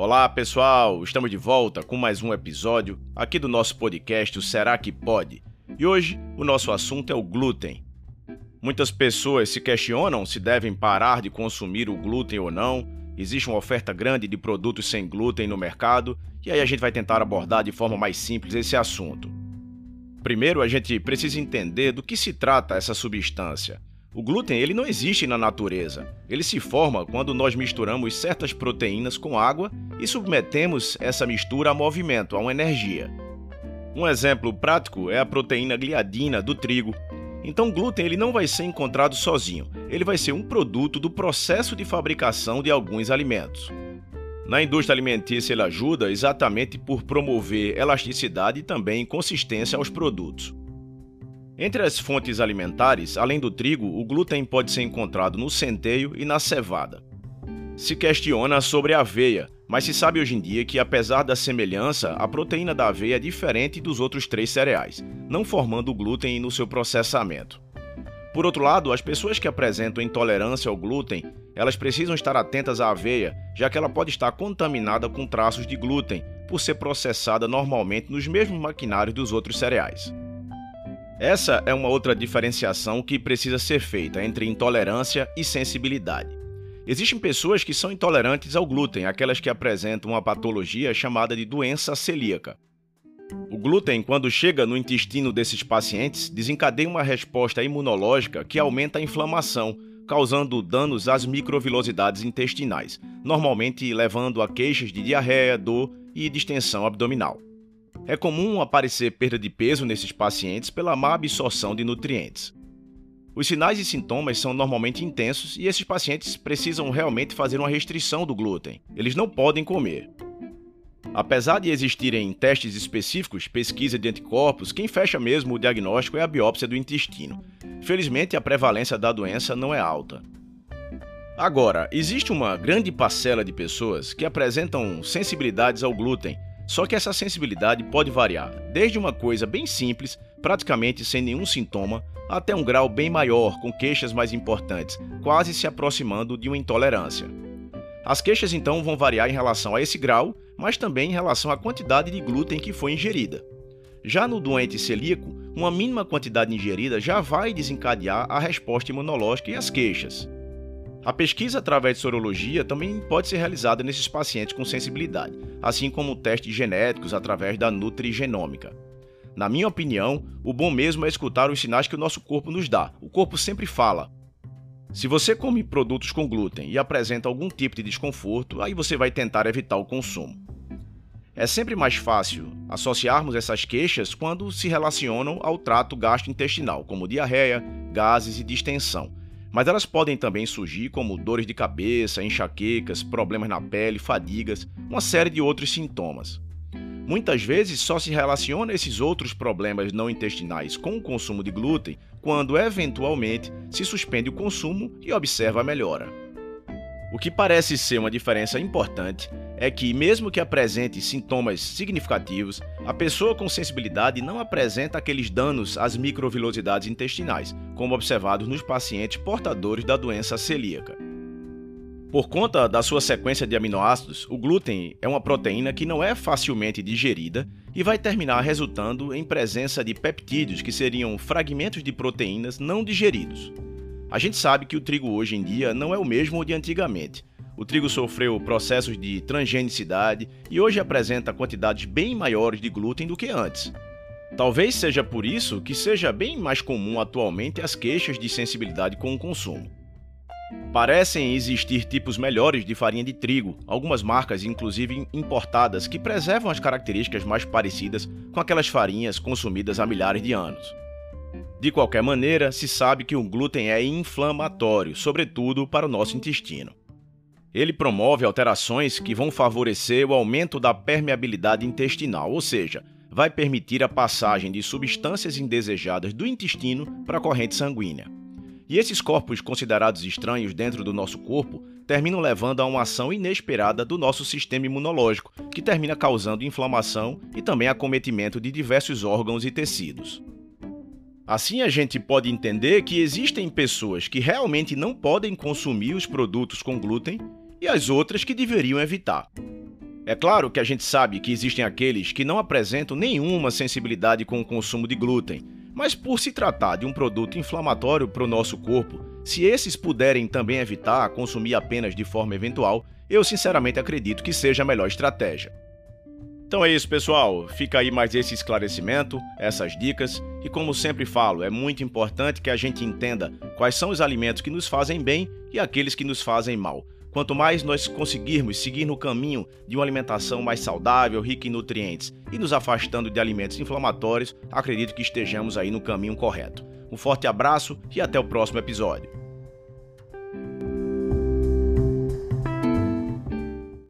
Olá pessoal, estamos de volta com mais um episódio aqui do nosso podcast o Será que Pode? E hoje o nosso assunto é o glúten. Muitas pessoas se questionam se devem parar de consumir o glúten ou não. Existe uma oferta grande de produtos sem glúten no mercado e aí a gente vai tentar abordar de forma mais simples esse assunto. Primeiro, a gente precisa entender do que se trata essa substância. O glúten ele não existe na natureza. Ele se forma quando nós misturamos certas proteínas com água e submetemos essa mistura a movimento, a uma energia. Um exemplo prático é a proteína gliadina do trigo. Então, o glúten ele não vai ser encontrado sozinho. Ele vai ser um produto do processo de fabricação de alguns alimentos. Na indústria alimentícia, ele ajuda exatamente por promover elasticidade e também consistência aos produtos. Entre as fontes alimentares, além do trigo, o glúten pode ser encontrado no centeio e na cevada. Se questiona sobre a aveia, mas se sabe hoje em dia que, apesar da semelhança, a proteína da aveia é diferente dos outros três cereais, não formando glúten no seu processamento. Por outro lado, as pessoas que apresentam intolerância ao glúten, elas precisam estar atentas à aveia, já que ela pode estar contaminada com traços de glúten, por ser processada normalmente nos mesmos maquinários dos outros cereais. Essa é uma outra diferenciação que precisa ser feita entre intolerância e sensibilidade. Existem pessoas que são intolerantes ao glúten, aquelas que apresentam uma patologia chamada de doença celíaca. O glúten, quando chega no intestino desses pacientes, desencadeia uma resposta imunológica que aumenta a inflamação, causando danos às microvilosidades intestinais, normalmente levando a queixas de diarreia, dor e distensão abdominal. É comum aparecer perda de peso nesses pacientes pela má absorção de nutrientes. Os sinais e sintomas são normalmente intensos e esses pacientes precisam realmente fazer uma restrição do glúten. Eles não podem comer. Apesar de existirem testes específicos, pesquisa de anticorpos, quem fecha mesmo o diagnóstico é a biópsia do intestino. Felizmente, a prevalência da doença não é alta. Agora, existe uma grande parcela de pessoas que apresentam sensibilidades ao glúten só que essa sensibilidade pode variar, desde uma coisa bem simples, praticamente sem nenhum sintoma, até um grau bem maior, com queixas mais importantes, quase se aproximando de uma intolerância. As queixas então vão variar em relação a esse grau, mas também em relação à quantidade de glúten que foi ingerida. Já no doente celíaco, uma mínima quantidade ingerida já vai desencadear a resposta imunológica e as queixas. A pesquisa através de sorologia também pode ser realizada nesses pacientes com sensibilidade, assim como testes genéticos através da nutrigenômica. Na minha opinião, o bom mesmo é escutar os sinais que o nosso corpo nos dá. O corpo sempre fala. Se você come produtos com glúten e apresenta algum tipo de desconforto, aí você vai tentar evitar o consumo. É sempre mais fácil associarmos essas queixas quando se relacionam ao trato gastrointestinal, como diarreia, gases e distensão, mas elas podem também surgir como dores de cabeça, enxaquecas, problemas na pele, fadigas, uma série de outros sintomas. Muitas vezes só se relaciona esses outros problemas não intestinais com o consumo de glúten quando eventualmente se suspende o consumo e observa a melhora. O que parece ser uma diferença importante é que, mesmo que apresente sintomas significativos, a pessoa com sensibilidade não apresenta aqueles danos às microvilosidades intestinais, como observados nos pacientes portadores da doença celíaca. Por conta da sua sequência de aminoácidos, o glúten é uma proteína que não é facilmente digerida e vai terminar resultando em presença de peptídeos, que seriam fragmentos de proteínas não digeridos. A gente sabe que o trigo hoje em dia não é o mesmo de antigamente, o trigo sofreu processos de transgenicidade e hoje apresenta quantidades bem maiores de glúten do que antes. Talvez seja por isso que seja bem mais comum atualmente as queixas de sensibilidade com o consumo. Parecem existir tipos melhores de farinha de trigo, algumas marcas, inclusive importadas, que preservam as características mais parecidas com aquelas farinhas consumidas há milhares de anos. De qualquer maneira, se sabe que o glúten é inflamatório, sobretudo para o nosso intestino. Ele promove alterações que vão favorecer o aumento da permeabilidade intestinal, ou seja, vai permitir a passagem de substâncias indesejadas do intestino para a corrente sanguínea. E esses corpos considerados estranhos dentro do nosso corpo terminam levando a uma ação inesperada do nosso sistema imunológico, que termina causando inflamação e também acometimento de diversos órgãos e tecidos. Assim, a gente pode entender que existem pessoas que realmente não podem consumir os produtos com glúten e as outras que deveriam evitar. É claro que a gente sabe que existem aqueles que não apresentam nenhuma sensibilidade com o consumo de glúten, mas por se tratar de um produto inflamatório para o nosso corpo, se esses puderem também evitar consumir apenas de forma eventual, eu sinceramente acredito que seja a melhor estratégia. Então é isso, pessoal. Fica aí mais esse esclarecimento, essas dicas. E como sempre falo, é muito importante que a gente entenda quais são os alimentos que nos fazem bem e aqueles que nos fazem mal. Quanto mais nós conseguirmos seguir no caminho de uma alimentação mais saudável, rica em nutrientes e nos afastando de alimentos inflamatórios, acredito que estejamos aí no caminho correto. Um forte abraço e até o próximo episódio.